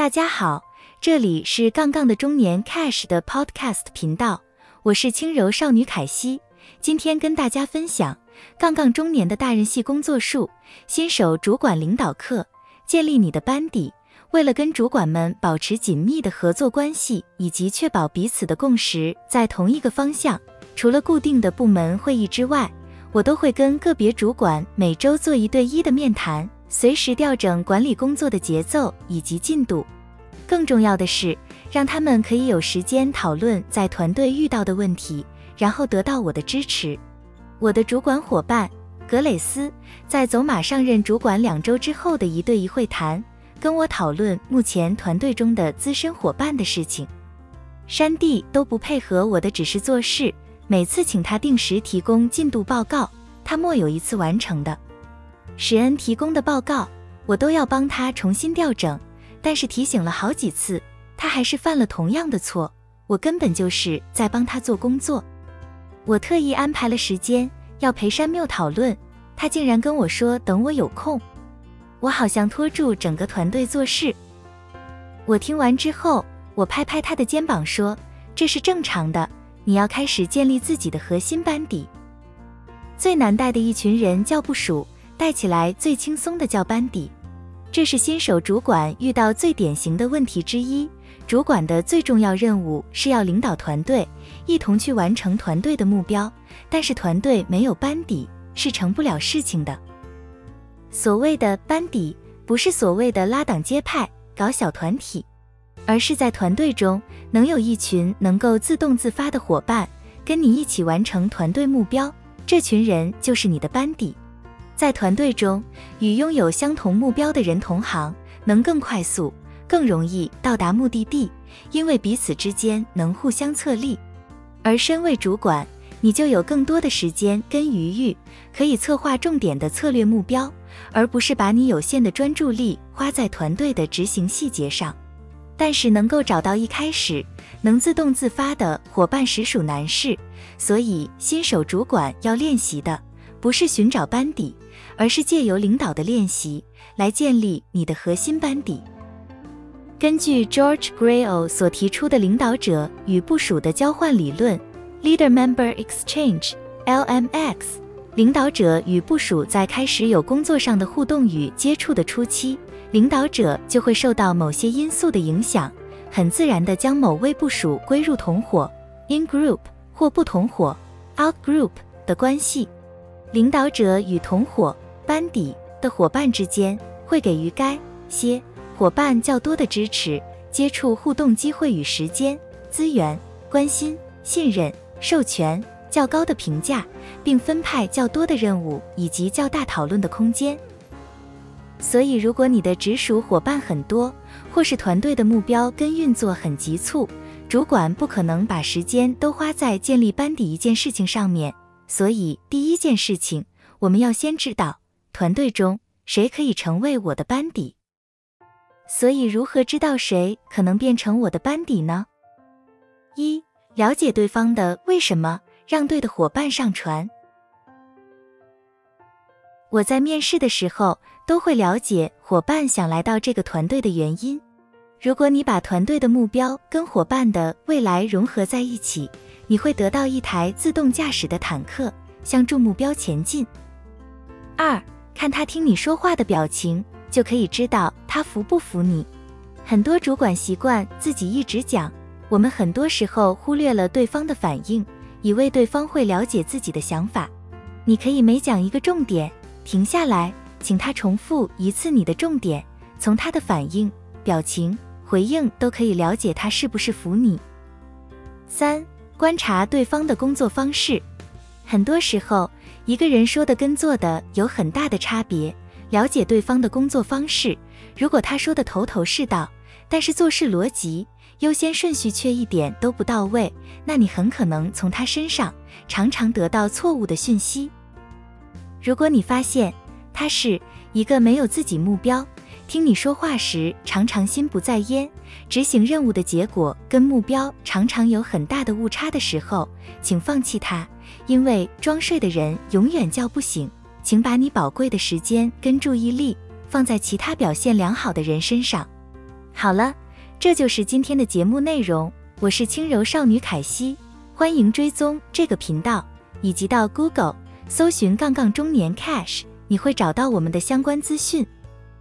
大家好，这里是杠杠的中年 Cash 的 Podcast 频道，我是轻柔少女凯西。今天跟大家分享杠杠中年的大人系工作术，新手主管领导课，建立你的班底。为了跟主管们保持紧密的合作关系，以及确保彼此的共识在同一个方向，除了固定的部门会议之外，我都会跟个别主管每周做一对一的面谈。随时调整管理工作的节奏以及进度，更重要的是让他们可以有时间讨论在团队遇到的问题，然后得到我的支持。我的主管伙伴格蕾斯在走马上任主管两周之后的一对一会谈，跟我讨论目前团队中的资深伙伴的事情。山地都不配合我的指示做事，每次请他定时提供进度报告，他莫有一次完成的。史恩提供的报告，我都要帮他重新调整，但是提醒了好几次，他还是犯了同样的错。我根本就是在帮他做工作。我特意安排了时间要陪山缪讨论，他竟然跟我说等我有空。我好像拖住整个团队做事。我听完之后，我拍拍他的肩膀说：“这是正常的，你要开始建立自己的核心班底。最难带的一群人叫部署。”带起来最轻松的叫班底，这是新手主管遇到最典型的问题之一。主管的最重要任务是要领导团队，一同去完成团队的目标。但是团队没有班底是成不了事情的。所谓的班底，不是所谓的拉党结派、搞小团体，而是在团队中能有一群能够自动自发的伙伴，跟你一起完成团队目标。这群人就是你的班底。在团队中，与拥有相同目标的人同行，能更快速、更容易到达目的地，因为彼此之间能互相策力。而身为主管，你就有更多的时间跟余裕，可以策划重点的策略目标，而不是把你有限的专注力花在团队的执行细节上。但是，能够找到一开始能自动自发的伙伴实属难事，所以新手主管要练习的不是寻找班底。而是借由领导的练习来建立你的核心班底。根据 George Gray 所提出的领导者与部署的交换理论 （Leader-Member Exchange，LMX），领导者与部署在开始有工作上的互动与接触的初期，领导者就会受到某些因素的影响，很自然地将某位部署归入同伙 （In Group） 或不同伙 （Out Group） 的关系。领导者与同伙、班底的伙伴之间会给予该些伙伴较多的支持、接触、互动机会与时间、资源、关心、信任、授权、较高的评价，并分派较多的任务以及较大讨论的空间。所以，如果你的直属伙伴很多，或是团队的目标跟运作很急促，主管不可能把时间都花在建立班底一件事情上面。所以，第一件事情，我们要先知道团队中谁可以成为我的班底。所以，如何知道谁可能变成我的班底呢？一、了解对方的为什么，让对的伙伴上船。我在面试的时候都会了解伙伴想来到这个团队的原因。如果你把团队的目标跟伙伴的未来融合在一起。你会得到一台自动驾驶的坦克，向住目标前进。二，看他听你说话的表情，就可以知道他服不服你。很多主管习惯自己一直讲，我们很多时候忽略了对方的反应，以为对方会了解自己的想法。你可以每讲一个重点，停下来，请他重复一次你的重点，从他的反应、表情、回应都可以了解他是不是服你。三。观察对方的工作方式，很多时候一个人说的跟做的有很大的差别。了解对方的工作方式，如果他说的头头是道，但是做事逻辑、优先顺序却一点都不到位，那你很可能从他身上常常得到错误的讯息。如果你发现他是一个没有自己目标，听你说话时，常常心不在焉，执行任务的结果跟目标常常有很大的误差的时候，请放弃它，因为装睡的人永远叫不醒。请把你宝贵的时间跟注意力放在其他表现良好的人身上。好了，这就是今天的节目内容。我是轻柔少女凯西，欢迎追踪这个频道，以及到 Google 搜寻“杠杠中年 Cash”，你会找到我们的相关资讯。